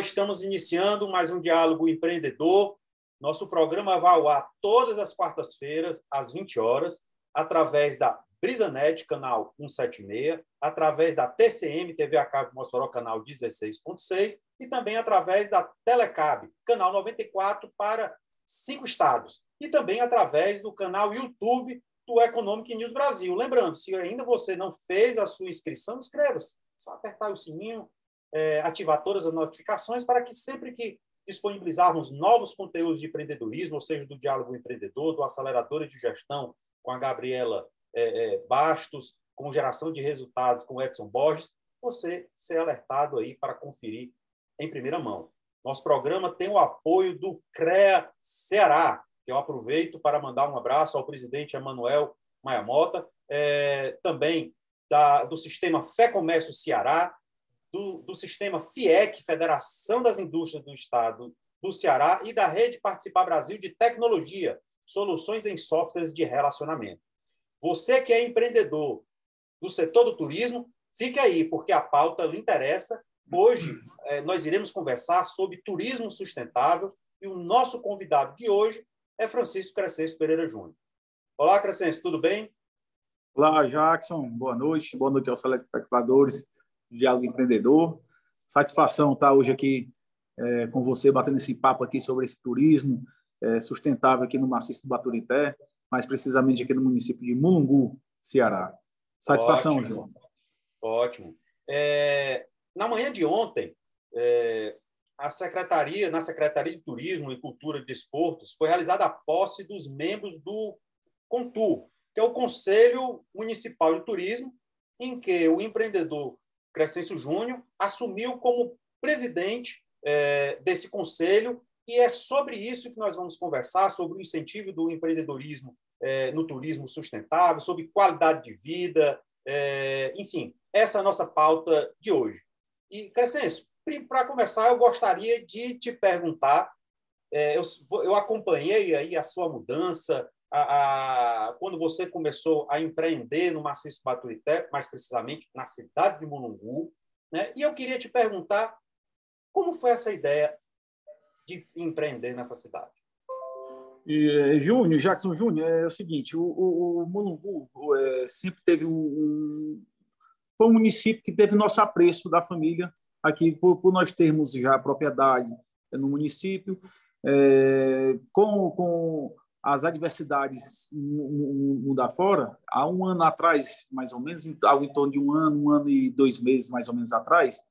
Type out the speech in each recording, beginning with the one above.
estamos iniciando mais um diálogo empreendedor. Nosso programa vai ao ar todas as quartas-feiras, às 20 horas, através da Brisanet, canal 176, através da TCM, TV a cabo Mossoró, canal 16.6, e também através da Telecab, canal 94, para cinco estados. E também através do canal YouTube do Economic News Brasil. Lembrando, se ainda você não fez a sua inscrição, inscreva-se. Só apertar o sininho, é, ativar todas as notificações para que sempre que disponibilizarmos novos conteúdos de empreendedorismo, ou seja, do Diálogo Empreendedor, do Aceleradora de Gestão com a Gabriela é, é, Bastos, com geração de resultados com o Edson Borges, você ser alertado aí para conferir em primeira mão. Nosso programa tem o apoio do CREA Ceará, que eu aproveito para mandar um abraço ao presidente Emanuel Maia Mota, é, também da, do sistema Fé Comércio Ceará, do, do sistema FIEC, Federação das Indústrias do Estado do Ceará, e da Rede Participar Brasil de Tecnologia, Soluções em Softwares de Relacionamento. Você que é empreendedor do setor do turismo, fique aí, porque a pauta lhe interessa. Hoje, é, nós iremos conversar sobre turismo sustentável e o nosso convidado de hoje é Francisco Crescencio Pereira Júnior. Olá, Crescencio, tudo bem? Olá, Jackson. Boa noite. Boa noite aos telespectadores do Diálogo Empreendedor. Satisfação estar hoje aqui é, com você, batendo esse papo aqui sobre esse turismo é, sustentável aqui no maciço do Baturité mais precisamente aqui no município de Mulungu, Ceará. Satisfação, Ótimo. João. Ótimo. É, na manhã de ontem, é, a secretaria, na Secretaria de Turismo e Cultura e Desportos, foi realizada a posse dos membros do CONTUR, que é o Conselho Municipal de Turismo, em que o empreendedor Crescencio Júnior assumiu como presidente é, desse conselho e é sobre isso que nós vamos conversar, sobre o incentivo do empreendedorismo é, no turismo sustentável, sobre qualidade de vida, é, enfim, essa é a nossa pauta de hoje. E, Crescencio, para começar, eu gostaria de te perguntar, é, eu, eu, acompanhei aí a sua mudança, a, a, quando você começou a empreender no Maciço Baturité, mais precisamente na cidade de Mulungu, né? e eu queria te perguntar como foi essa ideia de empreender nessa cidade? E, é, Júnior, Jackson Júnior, é o seguinte, o, o, o Mulungu é, sempre teve um, foi um município que teve nosso apreço da família aqui por, por nós termos já propriedade no município, é, com, com as adversidades mudar fora, há um ano atrás, mais ou menos, algo em torno de um ano, um ano e dois meses, mais ou menos atrás,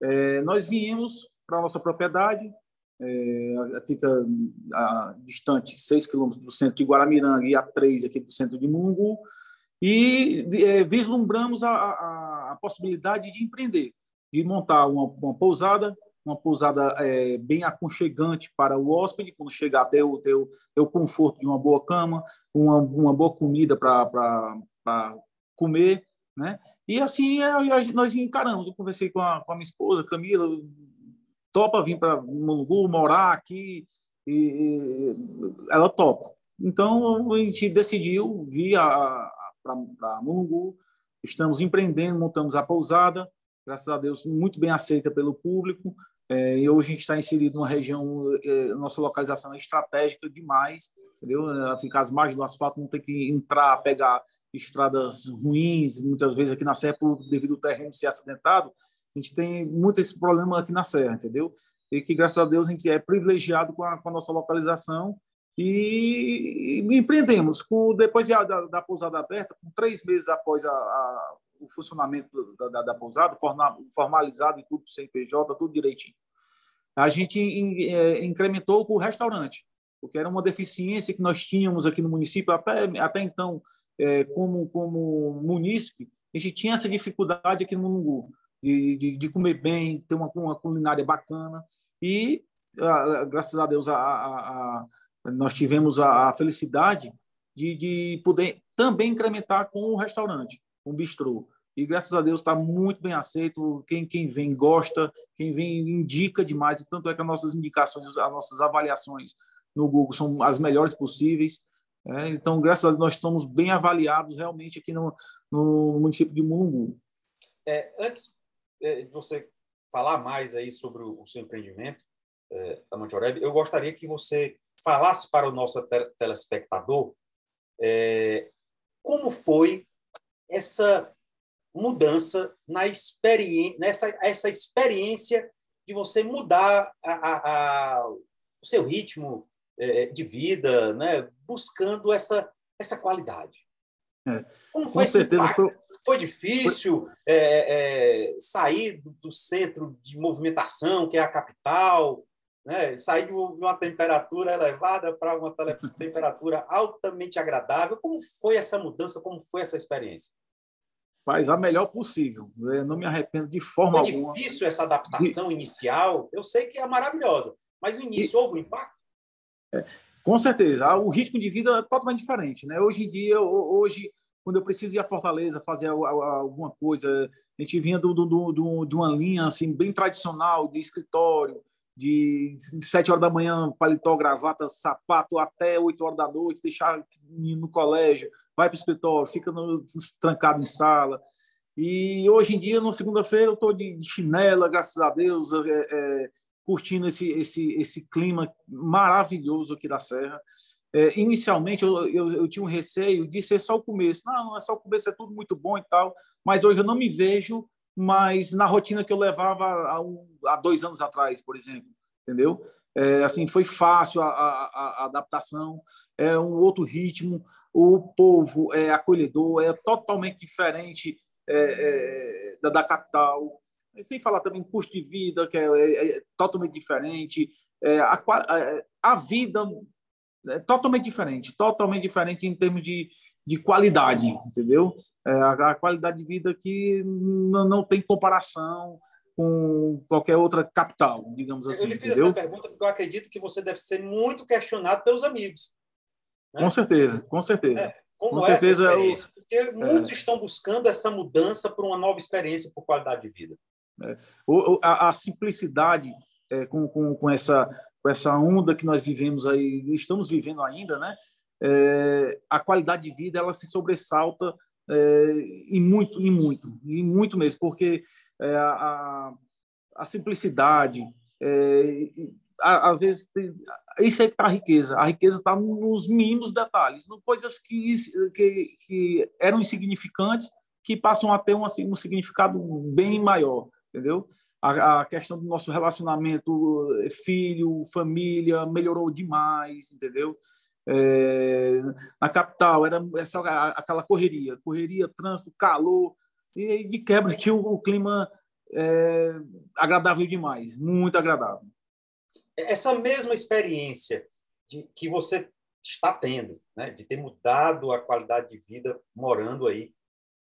é, nós viemos para a nossa propriedade, é, fica a, distante 6 quilômetros do centro de Guaramiranga e a 3 aqui do centro de Mungu, e é, vislumbramos a, a, a, possibilidade de empreender, de montar uma, uma pousada, uma pousada é, bem aconchegante para o hóspede, quando chegar até o, o conforto de uma boa cama, uma, uma boa comida para comer, né? E assim é, nós encaramos. Eu conversei com a, com a minha esposa, Camila, topa vir para Mulungu, morar aqui, e, ela topa. Então, a gente decidiu vir para Mulungu, estamos empreendendo, montamos a pousada, graças a Deus, muito bem aceita pelo público, é, e hoje a gente está inserido numa região, é, nossa localização é estratégica demais, entendeu? Ficar às margens do asfalto, não ter que entrar, pegar estradas ruins, muitas vezes aqui na Serra, devido ao terreno ser acidentado, a gente tem muito esse problema aqui na Serra, entendeu? E que, graças a Deus, a gente é privilegiado com a, com a nossa localização e, e empreendemos. Com, depois de, da, da, pousada aberta, com três meses após a, a, o funcionamento da, da, da pousada, formalizado e tudo, CNPJ, tudo direitinho, a gente é, incrementou com o restaurante, porque era uma deficiência que nós tínhamos aqui no município, até, até então, é, como, como munícipe, a gente tinha essa dificuldade aqui no Mungu de, de, de comer bem, ter uma, uma culinária bacana. E, a, graças a Deus, a, a, nós tivemos a, felicidade de, de poder também incrementar com o restaurante, com o bistrô. E graças a Deus está muito bem aceito. Quem, quem vem gosta, quem vem indica demais. E tanto é que as nossas indicações, as nossas avaliações no Google são as melhores possíveis. É, então, graças a Deus, nós estamos bem avaliados realmente aqui no, no município de Mulungu. É, antes é, de você falar mais aí sobre o, seu empreendimento, é, da Mantioreb, eu gostaria que você falasse para o nosso telespectador é, como foi essa mudança na experiência, nessa essa experiência de você mudar a, a, a, o seu ritmo é, de vida, né? buscando essa, essa qualidade. É. Como foi Com certeza foi... foi... difícil foi... É, é, sair do, do, centro de movimentação, que é a capital, né? sair de uma temperatura elevada para uma temperatura altamente agradável. Como foi essa mudança? Como foi essa experiência? Faz a melhor possível. Eu não me arrependo de forma alguma. Foi difícil essa adaptação de... inicial. Eu sei que é maravilhosa, mas no início houve um impacto. É, com certeza. O ritmo de vida é totalmente diferente. Né? Hoje em dia, hoje, quando eu preciso ir a Fortaleza fazer alguma coisa, a gente vinha do, do, do, de uma linha assim bem tradicional de escritório, de sete horas da manhã, paletó, gravata, sapato, até oito horas da noite, deixar no colégio, vai para o escritório, fica no, trancado em sala. E hoje em dia, na segunda-feira, eu estou de chinela, graças a Deus, é, é, curtindo esse, esse, esse clima maravilhoso aqui da Serra. É, inicialmente, eu, eu, eu, tinha um receio de ser só o começo. Não, não é só o começo, é tudo muito bom e tal. Mas hoje eu não me vejo mais na rotina que eu levava há, há dois anos atrás, por exemplo. Entendeu? É, assim, foi fácil a, a, a, adaptação, é um outro ritmo. O povo é acolhedor, é totalmente diferente é, é, da, da capital sem falar também custo de vida, que é, é, é totalmente diferente, é, a, a, a, vida é totalmente diferente, totalmente diferente em termos de, de qualidade, entendeu? É, a, a, qualidade de vida que não, não tem comparação com qualquer outra capital, digamos assim. Eu lhe fiz entendeu? essa pergunta porque eu acredito que você deve ser muito questionado pelos amigos. Né? Com certeza, com certeza. É, com certeza. Porque muitos estão buscando essa mudança para uma nova experiência por qualidade de vida. É, a, a, simplicidade é, com, com, com, essa, com essa onda que nós vivemos aí, estamos vivendo ainda, né? É, a qualidade de vida ela se sobressalta é, e muito, e muito, e muito mesmo, porque é, a, a simplicidade, é, às vezes, isso é que está a riqueza. A riqueza está nos mínimos detalhes, em coisas que, que, que eram insignificantes, que passam a ter um, assim, um significado bem maior entendeu? A, a, questão do nosso relacionamento filho, família melhorou demais, entendeu? É, na capital era essa, aquela correria, correria, trânsito, calor e de quebra que o, o clima é agradável demais, muito agradável. Essa mesma experiência de, que você está tendo, né, de ter mudado a qualidade de vida morando aí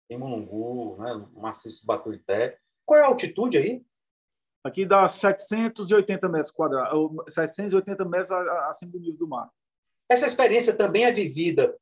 em Mulungu, né, no Maciço Baturité, qual é a altitude aí? Aqui dá 780 metros quadrados, 780 metros acima do nível do mar. Essa experiência também é vivida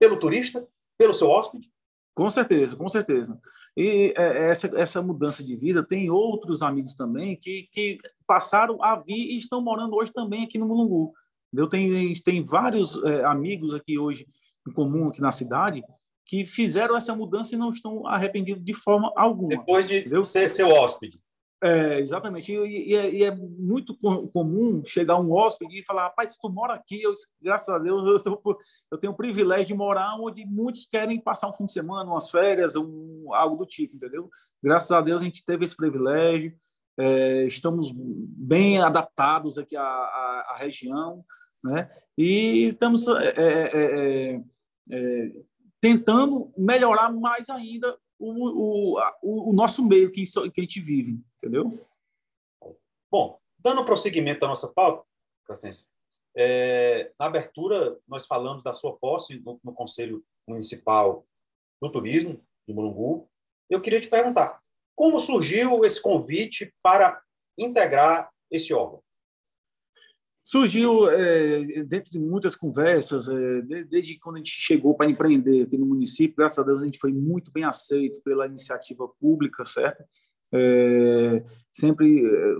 pelo turista, pelo seu hóspede? Com certeza, com certeza. E é, essa, essa mudança de vida tem outros amigos também que, que passaram a vir e estão morando hoje também aqui no Mulungu. Eu tenho, tem vários é, amigos aqui hoje em comum aqui na cidade que fizeram essa mudança e não estão arrependidos de forma alguma. Depois de entendeu? ser seu hóspede. É, exatamente. E, e, é, e, é, muito comum chegar um hóspede e falar: rapaz, tu mora aqui, eu, graças a Deus, eu, tô, eu, tenho o privilégio de morar onde muitos querem passar um fim de semana, umas férias, um, algo do tipo, entendeu? Graças a Deus a gente teve esse privilégio, é, estamos bem adaptados aqui à, à, à região, né? E estamos é, é, é tentando melhorar mais ainda o, o, o nosso meio que, que a gente vive, entendeu? Bom, dando prosseguimento à nossa pauta, é, na abertura nós falamos da sua posse no, no Conselho Municipal do Turismo de Mulungu. Eu queria te perguntar, como surgiu esse convite para integrar esse órgão? surgiu é, dentro de muitas conversas, é, desde quando a gente chegou para empreender aqui no município, graças a Deus a gente foi muito bem aceito pela iniciativa pública, certo? É, sempre é,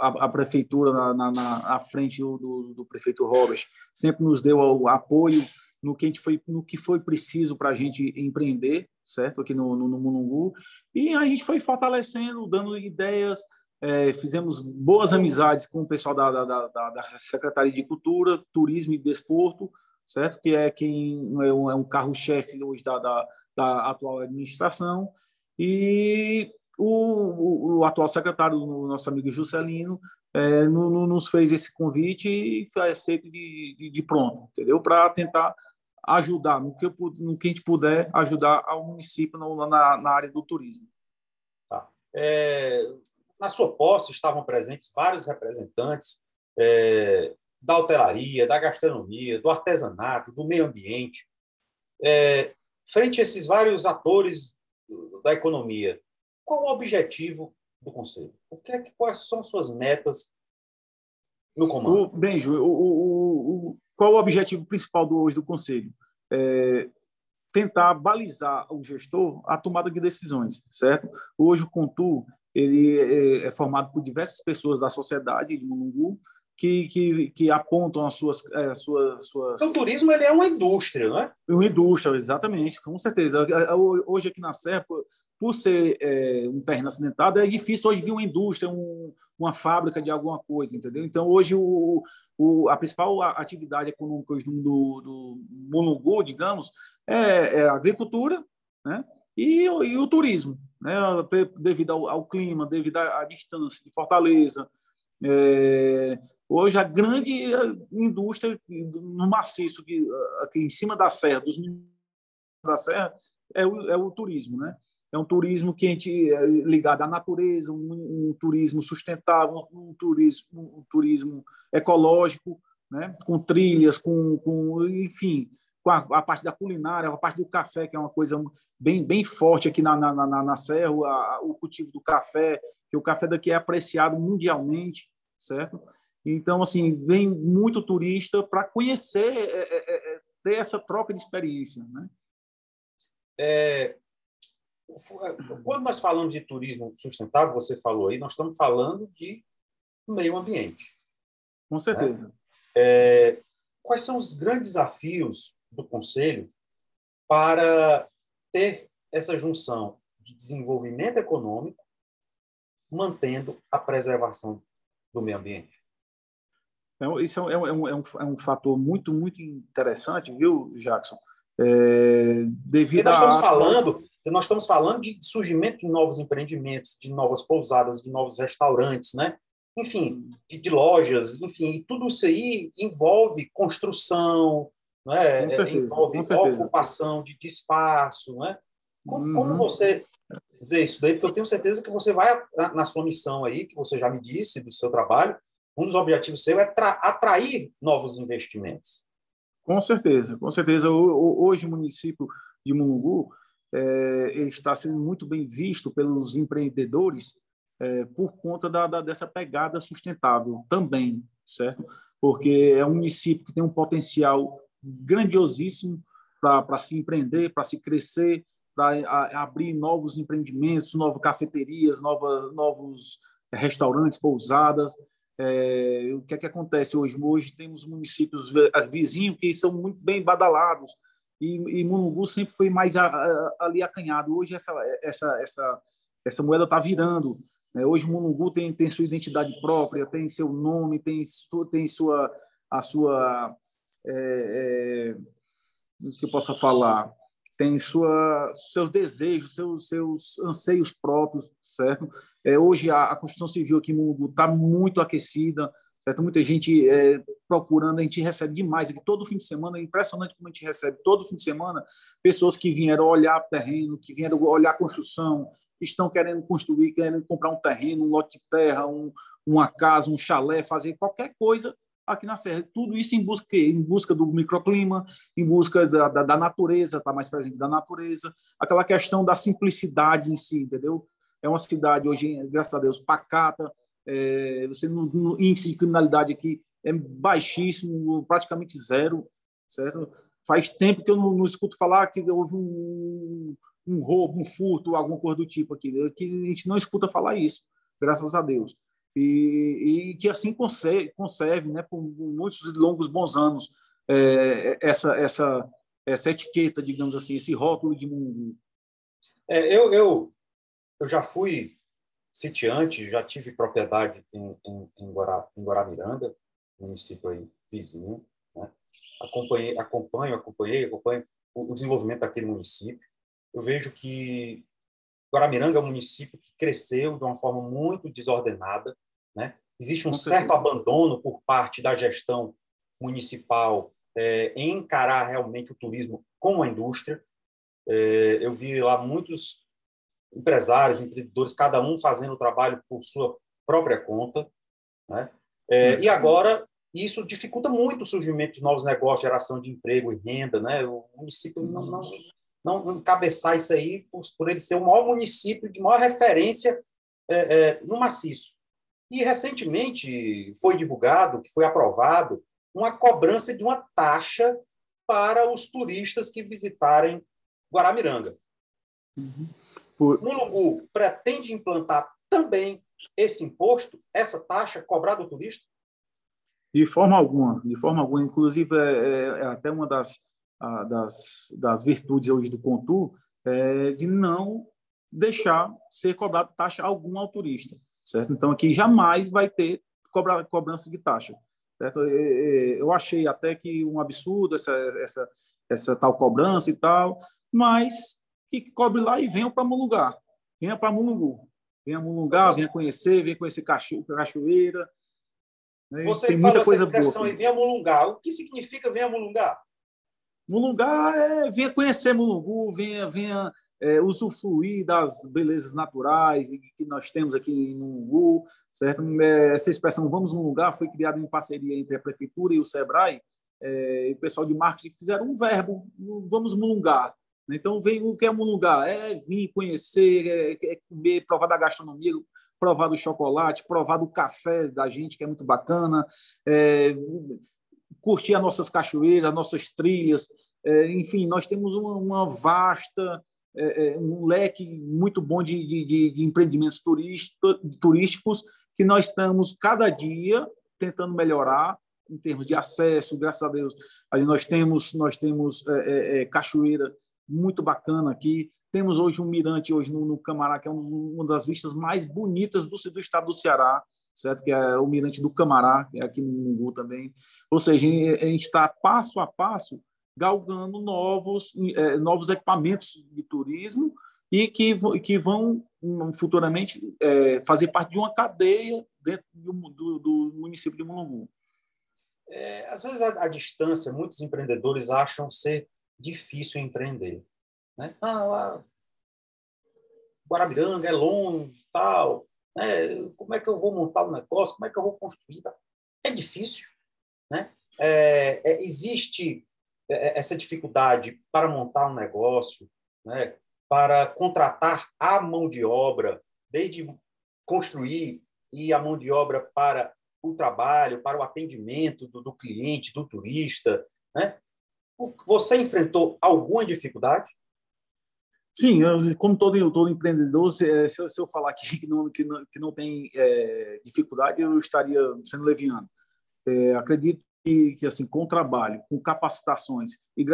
a, a prefeitura na, na, na, frente do, do, prefeito Robert sempre nos deu apoio no que, a gente foi, no que foi preciso para a gente empreender, certo? Aqui no, no, no Mulungu. E a gente foi fortalecendo, dando ideias, é, fizemos boas amizades com o pessoal da, da, da, da, Secretaria de Cultura, Turismo e Desporto, certo? Que é quem é um, é um carro-chefe hoje da, da, da, atual administração. E o, o, o, atual secretário, o nosso amigo Juscelino, é, no, no, nos fez esse convite e foi aceito de, de, de pronto, entendeu? Para tentar ajudar, no que, no que a gente puder, ajudar ao município na, na área do turismo. Tá. É, na sua posse estavam presentes vários representantes é, da hotelaria, da gastronomia, do artesanato, do meio ambiente. É, frente a esses vários atores da economia, qual o objetivo do Conselho? O que é que, quais são suas metas no comando? O, Benjo, o, o, o, qual o objetivo principal do, hoje do Conselho? É tentar balizar o gestor a tomada de decisões, certo? Hoje o Contu ele é, é formado por diversas pessoas da sociedade de Mulungu que, que, que apontam as suas, é, as suas, suas... Então, o turismo ele é uma indústria, não é? Uma indústria, exatamente, com certeza. Hoje aqui na Serra, por ser é, um terreno acidentado, é difícil hoje vir uma indústria, um, uma fábrica de alguma coisa, entendeu? Então, hoje, o, o, a principal atividade econômica do, do Mulungu, digamos, é, é, a agricultura né? e, e o turismo, né? devido ao, ao clima, devido à, distância de Fortaleza. É, hoje, a grande indústria no maciço, que, aqui em cima da serra, dos da serra, é o, é o turismo, né? É um turismo que a gente é ligado à natureza, um, um turismo sustentável, um turismo, um turismo ecológico, né? com trilhas, com, com enfim, com a, a, parte da culinária, a parte do café, que é uma coisa bem, bem forte aqui na, na, na, na Serra, a, o cultivo do café, que o café daqui é apreciado mundialmente, certo? Então, assim, vem muito turista para conhecer, é, é, é, ter essa troca de experiência, né? É, quando nós falamos de turismo sustentável, você falou aí, nós estamos falando de meio ambiente. Com certeza. Né? É, quais são os grandes desafios do Conselho para ter essa junção de desenvolvimento econômico, mantendo a preservação do meio ambiente? Então, isso é um, é, um, é, um, é um fator muito, muito interessante, viu, Jackson? É, devido nós estamos a... falando nós estamos falando de surgimento de novos empreendimentos, de novas pousadas, de novos restaurantes, né? Enfim, de, de lojas, enfim, e tudo isso aí envolve construção, né? envolve ocupação de, de, espaço, né? Como, uhum. como, você vê isso daí? Porque eu tenho certeza que você vai na sua missão aí, que você já me disse do seu trabalho, um dos objetivos seu é atrair novos investimentos. Com certeza, com certeza. Hoje o município de Mungu é, ele está sendo muito bem visto pelos empreendedores é, por conta da, da, dessa pegada sustentável também, certo? Porque é um município que tem um potencial grandiosíssimo para se empreender, para se crescer, para abrir novos empreendimentos, novas cafeterias, novas, novos restaurantes, pousadas. É, o que é que acontece hoje? Hoje temos municípios vizinhos que são muito bem badalados, e, e Munungu sempre foi mais a, a, ali acanhado. Hoje essa essa essa essa moeda está virando. Né? Hoje Munungu tem tem sua identidade própria, tem seu nome, tem tem sua a sua é, é, o que eu possa falar tem sua, seus desejos, seus, seus anseios próprios, certo? É, hoje a, a Constituição Civil aqui em Mungu está muito aquecida, certo? Muita gente é, procurando, a gente recebe demais aqui todo fim de semana, é impressionante como a gente recebe todo fim de semana pessoas que vieram olhar terreno, que vieram olhar construção, que estão querendo construir, querendo comprar um terreno, um lote de terra, um, uma casa, um chalé, fazer qualquer coisa aqui na Serra. Tudo isso em busca, em busca do microclima, em busca da, da, da natureza, estar tá mais presente da natureza, aquela questão da simplicidade em si, entendeu? É uma cidade hoje, graças a Deus, pacata, é, você no, índice de criminalidade aqui é baixíssimo, praticamente zero, certo? Faz tempo que eu não, não escuto falar que houve um, um, roubo, um furto, alguma coisa do tipo aqui. Que a gente não escuta falar isso, graças a Deus. E, e que assim conserve, conserve né, por muitos longos bons anos. é, essa, essa, essa etiqueta, digamos assim, esse rótulo de mundo? É, eu, eu, eu já fui sitiante, já tive propriedade em, em, em, Guará, em Guaramiranga, município aí vizinho. Né? Acompanhei, acompanho, acompanhei, acompanho o, o desenvolvimento daquele município. Eu vejo que Guaramiranga é um município que cresceu de uma forma muito desordenada, né? Existe um certo abandono por parte da gestão municipal é, em encarar realmente o turismo como a indústria. É, eu vi lá muitos empresários, empreendedores, cada um fazendo o trabalho por sua própria conta. Né? É, e agora, isso dificulta muito o surgimento de novos negócios, geração de emprego e renda. Né? O município não, não, não encabeçar isso aí por, por ele ser o maior município de maior referência é, é, no maciço. E recentemente foi divulgado, que foi aprovado, uma cobrança de uma taxa para os turistas que visitarem Guaramiranga. Uhum. Por... Mulungu pretende implantar também esse imposto, essa taxa cobrada do turista? De forma alguma, de forma alguma. Inclusive, é, é, é até uma das, a, das, das virtudes hoje do Contur é de não deixar ser cobrado taxa alguma ao turista certo? Então aqui jamais vai ter cobra, cobrança de taxa, certo? Eu achei até que um absurdo essa essa essa tal cobrança e tal, mas que cobre lá e venha para Mulungar, venha para Mulungu, venha Mulungar, venha conhecer, venha conhecer cachoeira. Né? Você Tem muita coisa expressão boa. Aí, venha Mulungar. O que significa venha Mulungar? Mulungar é venha conhecer Mulungu, venha, venha é, usufruir das belezas naturais que nós temos aqui em Mungu, certo? É, essa expressão "vamos num lugar" foi criada em parceria entre a prefeitura e o Sebrae. É, o pessoal de marketing fizeram um verbo, "vamos mulungar". Então, vem o que é mulungar? É vir conhecer, é, é comer, provar da gastronomia, provar do chocolate, provar do café da gente, que é muito bacana, é, curtir as nossas cachoeiras, as nossas trilhas. É, enfim, nós temos uma, uma vasta é, é, um leque muito bom de, de, de empreendimentos turísticos que nós estamos cada dia tentando melhorar em termos de acesso, graças a Deus. Ali nós temos nós temos é, é, é, cachoeira muito bacana aqui. Temos hoje um mirante hoje no, no Camará que é uma das vistas mais bonitas do, do estado do Ceará, certo? Que é o mirante do Camará, que é aqui no Mungu também. Ou seja, a gente está passo a passo galgando novos, é, novos equipamentos de turismo e que, que vão hum, futuramente é, fazer parte de uma cadeia dentro do, do, do município de Mulungu. É, às vezes, a, a, distância, muitos empreendedores acham ser difícil empreender. Né? Ah, lá, Guarabiranga é longe tal. Né? Como é que eu vou montar um negócio? Como é que eu vou construir? É difícil. Né? É, é, existe é, é, essa dificuldade para montar um negócio, né, para contratar a mão de obra, desde construir e a mão de obra para o trabalho, para o atendimento do, do cliente, do turista, né? Você enfrentou alguma dificuldade? Sim, como todo, todo empreendedor, se, é, se, eu falar aqui que não, que não, que não tem é, dificuldade, eu estaria sendo leviano. É, acredito que, que assim com trabalho, com capacitações e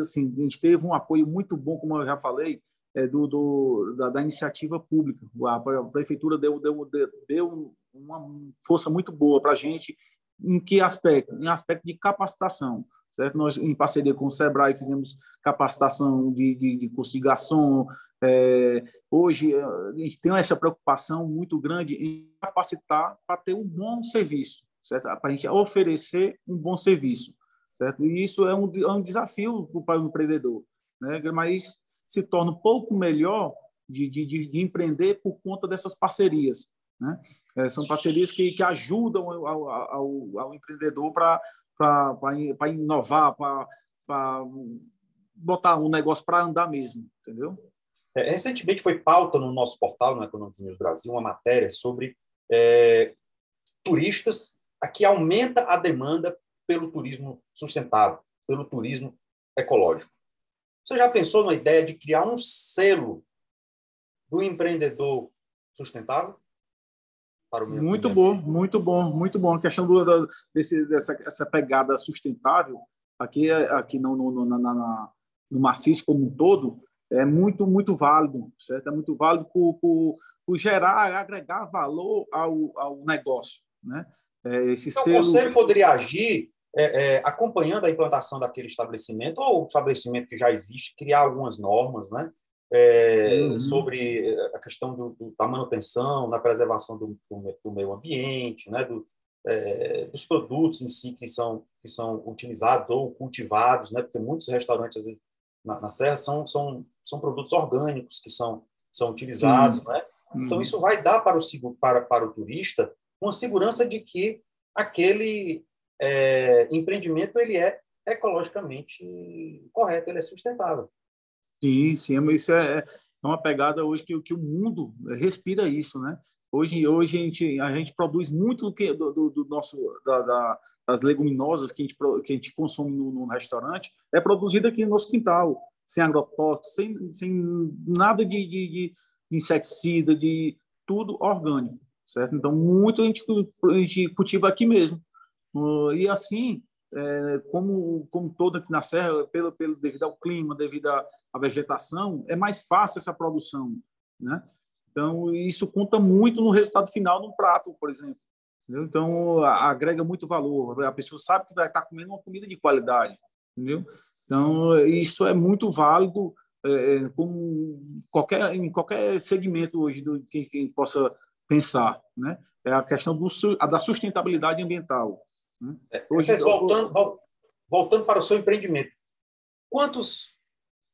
assim a gente teve um apoio muito bom, como eu já falei, é, do, do da, da, iniciativa pública. A, a prefeitura deu, deu, deu uma força muito boa para a gente. Em que aspecto? Em aspecto de capacitação. Certo? Nós, em parceria com o Sebrae, fizemos capacitação de, de, de curso de garçom. É, hoje, a gente tem essa preocupação muito grande em capacitar para ter um bom serviço certo? Para a gente oferecer um bom serviço, certo? E isso é um, é um desafio para o empreendedor, né? Mas se torna um pouco melhor de, de, de empreender por conta dessas parcerias, né? É, são parcerias que, que ajudam ao, ao, ao empreendedor para inovar, para botar um negócio para andar mesmo, entendeu? É, recentemente foi pauta no nosso portal, no Economic News Brasil, uma matéria sobre é, turistas aqui aumenta a demanda pelo turismo sustentável, pelo turismo ecológico. Você já pensou na ideia de criar um selo do empreendedor sustentável? Muito bom, muito bom, muito bom. A questão do, desse, dessa essa pegada sustentável aqui, aqui no, no, no, na, na, no maciço como um todo, é muito, muito válido, certo? É muito válido por, por, por gerar, agregar valor ao, ao negócio, né? É, esse então, selo... o conselho poderia agir é, é, acompanhando a implantação daquele estabelecimento ou o estabelecimento que já existe, criar algumas normas, né? É, uhum. sobre a questão do, do, da manutenção, da preservação do, do meio ambiente, né? É, dos produtos em si que são que são utilizados ou cultivados, né? Porque muitos restaurantes às vezes, na, na serra são são são produtos orgânicos que são são utilizados, né? Então uhum. isso vai dar para o para para o turista uma segurança de que aquele é, empreendimento ele é ecologicamente correto, ele é sustentável. Sim, sim, isso é, é uma pegada hoje que, que o mundo respira isso, né? Hoje, hoje a, gente, a gente produz muito do, que, do, do nosso da, da, das leguminosas que a gente, que a gente consome no, no, restaurante, é produzido aqui no nosso quintal, sem agrotóxicos, sem, sem nada de, de, de inseticida, de tudo orgânico, certo? Então, muito a gente, a gente cultiva aqui mesmo. E assim, é, como, como todo aqui na Serra, pelo, pelo, devido ao clima, devido à, à vegetação, é mais fácil essa produção, né? Então, isso conta muito no resultado final de um prato, por exemplo. Entendeu? Então, agrega muito valor. A pessoa sabe que vai estar comendo uma comida de qualidade. Entendeu? Então, isso é muito válido é, é como qualquer, em qualquer segmento hoje do que possa pensar. Né? É a questão do, a da sustentabilidade ambiental. Né? É, hoje, Vocês voltando, voltando para o seu empreendimento, quantos,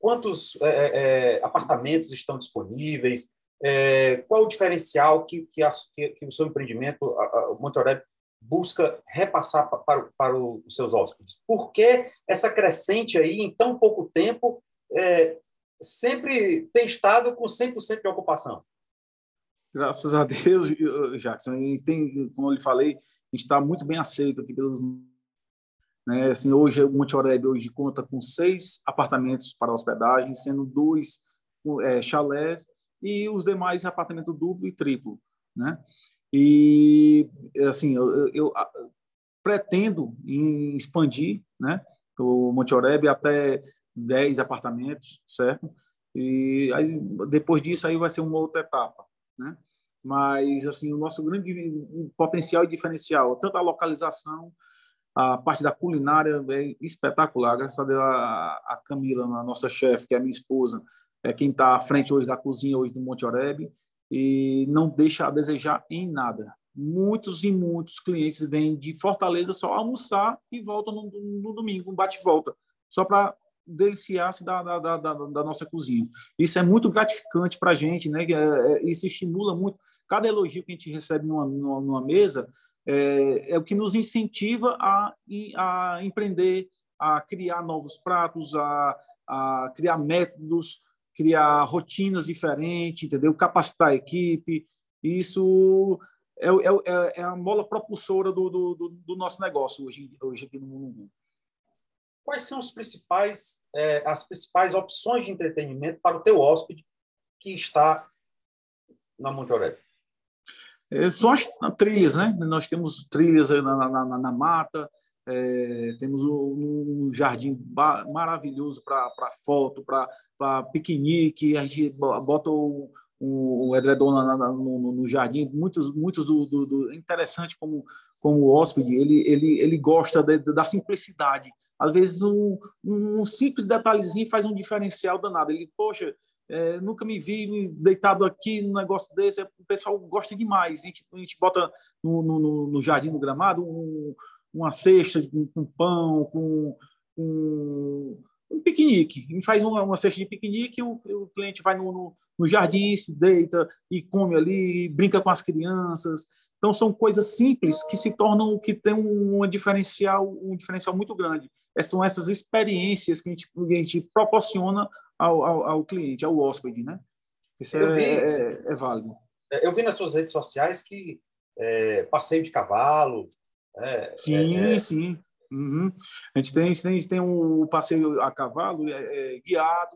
quantos é, é, é apartamentos estão disponíveis? É, qual o diferencial que, que, a, que, que, o seu empreendimento, a, a, o Monte Aurélio, busca repassar para, para, para, os seus hóspedes? Por que essa crescente aí, em tão pouco tempo, é, sempre tem estado com 100% de ocupação? Graças a Deus, Jackson. Tem, como eu lhe falei, a gente está muito bem aceito aqui pelos né? Assim, hoje o Monte Oreb hoje conta com seis apartamentos para hospedagem, sendo dois é, chalés e os demais apartamento duplo e triplo, né? E assim, eu, eu, eu pretendo expandir, né? O Monte Oreb até 10 apartamentos, certo? E aí depois disso aí vai ser uma outra etapa, né? Mas assim, o nosso grande potencial e diferencial, tanto a localização, a parte da culinária é espetacular. Graças a Deus, a, Camila, a nossa chefe, que é minha esposa, é quem está à frente hoje da cozinha hoje do Monte Oreb e não deixa a desejar em nada. Muitos e muitos clientes vêm de Fortaleza só almoçar e voltam no, no domingo, um bate-volta, só para deliciar-se da, da, da, da, nossa cozinha. Isso é muito gratificante para a gente, né? É, é, isso estimula muito. Cada elogio que a gente recebe numa, numa, numa mesa é, é, o que nos incentiva a, a empreender, a criar novos pratos, a, a criar métodos, criar rotinas diferentes, entendeu? Capacitar a equipe. Isso é, é, é a mola propulsora do, do, do, nosso negócio hoje, hoje aqui no mundo. Quais são principais, é, as principais opções de entretenimento para o teu hóspede que está na Monte Aurélio? É, são as trilhas, né? Nós temos trilhas na, na, na mata, é, temos um, um, jardim maravilhoso para foto, para piquenique. A gente bota o, o, o edredom na, na, no, no, jardim. Muitos, muitos do, do, do, interessante como como hóspede, ele ele ele gosta de, da simplicidade. Às vezes um, um simples detalhezinho faz um diferencial danado. Ele, poxa, é, nunca me vi deitado aqui num negócio desse. O pessoal gosta demais. A gente, a gente bota no, no, no jardim, no gramado, um, uma cesta com pão, com, com um piquenique. A gente faz uma, uma cesta de piquenique, o, o cliente vai no, no, no, jardim, se deita e come ali, brinca com as crianças. Então são coisas simples que se tornam que tem um, um diferencial, um diferencial muito grande. É, são essas experiências que a gente, a gente proporciona ao, ao, ao, cliente, ao hóspede, né? Isso é, vi, é, é, válido. Eu vi nas suas redes sociais que é, passeio de cavalo, é, sim, é, é, sim. Uhum. A, gente tem, a, gente tem, a gente tem um passeio a cavalo é, é guiado,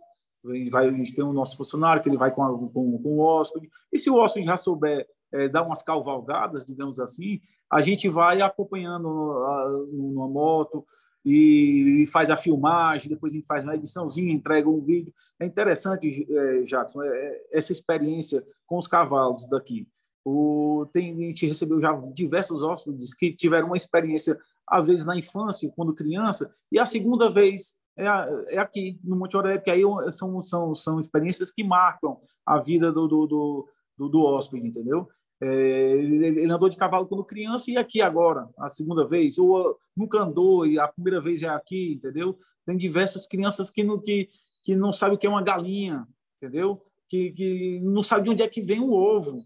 vai, a gente tem o nosso funcionário que ele vai com, a, com, com o hóspede. E se o hóspede já souber é, dar umas cavalgadas, digamos assim, a gente vai acompanhando a, numa moto. E, e faz a filmagem, depois a gente faz uma ediçãozinha, entrega um vídeo. É interessante, é, Jackson, é, é, essa experiência com os cavalos daqui. O, tem, a gente recebeu já diversos hóspedes que tiveram uma experiência, às vezes na infância, quando criança, e a segunda vez é, é aqui, no Monte Oré, porque aí são, são, são experiências que marcam a vida do, do, do, do, do hóspede, entendeu? É, ele andou de cavalo quando criança e aqui agora, a segunda vez, ou nunca andou e a primeira vez é aqui, entendeu? Tem diversas crianças que não, que, que não sabem o que é uma galinha, entendeu? Que, que não sabe de onde é que vem o ovo.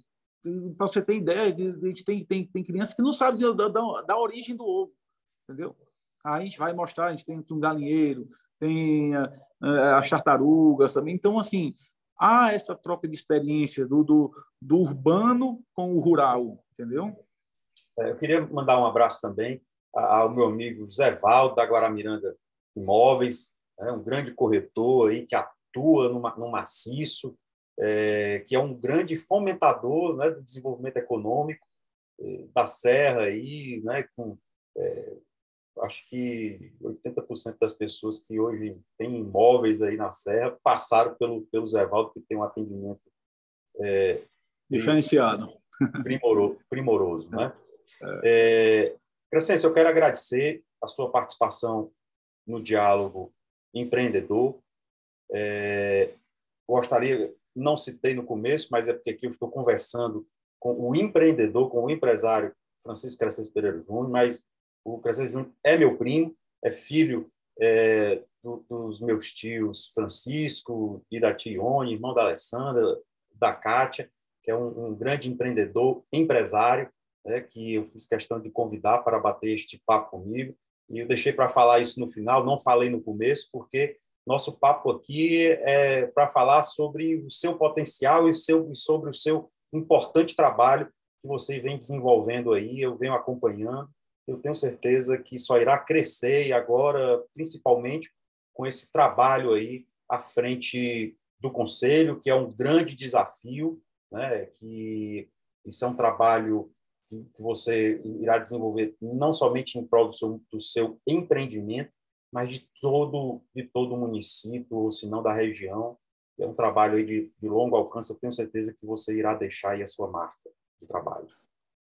Para você ter ideia, a gente tem, tem, tem crianças que não sabem da, da, da origem do ovo, entendeu? Aí a gente vai mostrar, a gente tem um galinheiro, tem uh, as tartarugas também. Então, assim, há essa troca de experiência do, do, do urbano com o rural, entendeu? É, eu queria mandar um abraço também ao meu amigo José Valdo, da Guaramiranga Imóveis, é um grande corretor aí que atua no, maciço, é, que é um grande fomentador né, do desenvolvimento econômico da Serra, aí, né, com é, acho que 80% das pessoas que hoje têm imóveis aí na Serra passaram pelo, pelo Zé Valdo, que tem um atendimento é, diferenciado, primoroso, primoroso né? É. Crescência, eu quero agradecer a sua participação no diálogo empreendedor. É, gostaria, não citei no começo, mas é porque aqui eu estou conversando com o empreendedor, com o empresário Francisco Crescência Pereira Júnior, mas o Crescente Júnior é meu primo, é filho é, do, dos meus tios Francisco e da Tione, irmão da Alessandra, da Kátia, que é um, um grande empreendedor, empresário, né, que eu fiz questão de convidar para bater este papo comigo. E eu deixei para falar isso no final, não falei no começo, porque nosso papo aqui é para falar sobre o seu potencial e seu, sobre o seu importante trabalho que você vem desenvolvendo aí, eu venho acompanhando eu tenho certeza que só irá crescer e agora, principalmente, com esse trabalho aí à frente do Conselho, que é um grande desafio, né? que isso é um trabalho que, você irá desenvolver não somente em prol do seu, do seu empreendimento, mas de todo, de todo o município, ou se não da região. É um trabalho de, de longo alcance, eu tenho certeza que você irá deixar aí a sua marca de trabalho.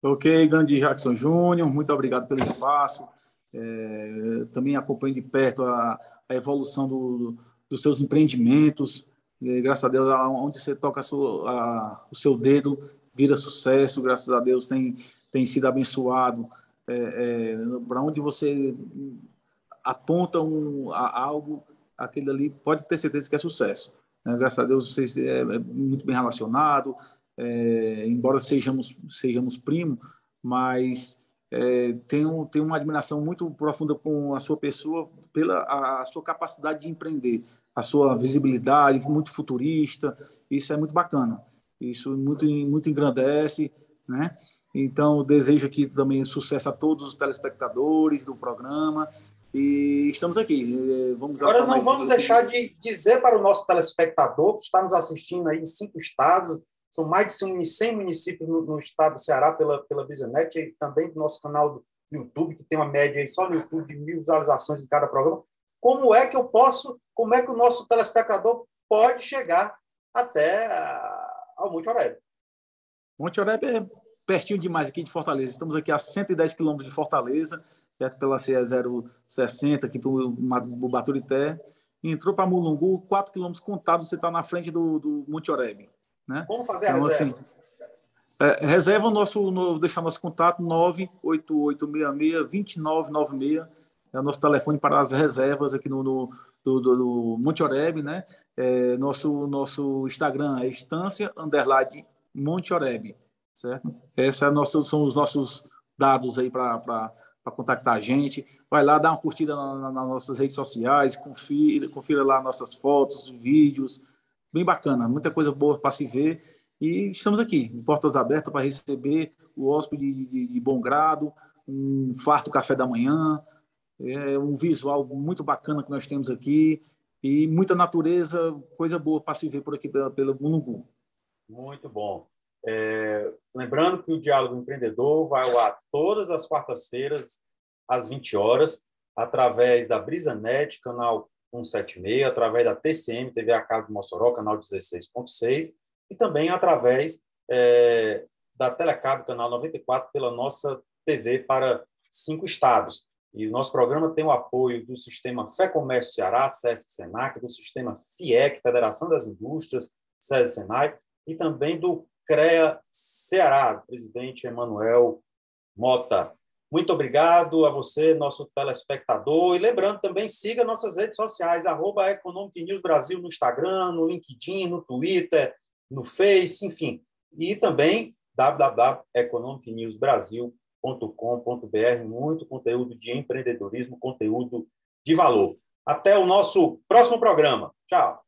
Ok, grande Jackson Júnior, muito obrigado pelo espaço. É, também acompanho de perto a, a evolução do, dos seus empreendimentos. E, graças a Deus, onde você toca a sua, a, o seu dedo, vira sucesso. Graças a Deus, tem, tem sido abençoado. É, é, Para onde você aponta um, a, algo, aquele ali pode ter certeza que é sucesso. Né? Graças a Deus, você é, é muito bem relacionado, é, embora sejamos sejamos primo, mas é, tenho, tenho uma admiração muito profunda com a sua pessoa pela a, a sua capacidade de empreender, a sua visibilidade muito futurista, isso é muito bacana, isso muito muito engrandece, né? Então desejo aqui também sucesso a todos os telespectadores do programa e estamos aqui. É, vamos Agora não vamos deixar de dizer para o nosso telespectador que está nos assistindo aí em cinco estados são mais de 100 municípios no, no estado do Ceará pela, pela Bisanet e também do nosso canal do YouTube, que tem uma média aí só no YouTube de mil visualizações de cada programa. Como é que eu posso, como é que o nosso telespectador pode chegar até a, ao Monte Oreb? Monte Oreb é pertinho demais aqui de Fortaleza. Estamos aqui a 110 quilômetros de Fortaleza, perto pela CE 060, aqui para o Baturité. Entrou para Mulungu, 4 quilômetros contados, você está na frente do, do Monte Oreb. Né? Como fazer então, a reserva? Assim, é, reserva o nosso, no, deixar nosso contato 98866-2996. É o nosso telefone para as reservas aqui no, no do, do, do, Monte Oreb, né? É, nosso, nosso Instagram é estância underline Monte Oreb, certo? Esses é nosso, são os nossos dados aí para contactar a gente. Vai lá, dá uma curtida na, na, nas nossas redes sociais, confira, confira lá nossas fotos, vídeos, bem bacana, muita coisa boa para se ver. E estamos aqui, portas abertas para receber o hóspede de, de, de, bom grado, um farto café da manhã, é um visual muito bacana que nós temos aqui e muita natureza, coisa boa para se ver por aqui pela, pelo Mulungu. Muito bom. É, lembrando que o Diálogo Empreendedor vai ao ar todas as quartas-feiras, às 20 horas. através da BrisaNet, canal 176, através da TCM, TV a cabo de Mossoró, canal 16.6, e também através é, da Telecabo, canal 94, pela nossa TV para cinco estados. E o nosso programa tem o apoio do Sistema Fé Comércio Ceará, SESC Senac, do Sistema FIEC, Federação das Indústrias, SESC Senai, e também do CREA Ceará, presidente Emanuel Mota. Muito obrigado a você, nosso telespectador. E lembrando também, siga nossas redes sociais, arroba Economic News Brasil no Instagram, no LinkedIn, no Twitter, no Face, enfim. E também www.economicnewsbrasil.com.br, muito conteúdo de empreendedorismo, conteúdo de valor. Até o nosso próximo programa. Tchau.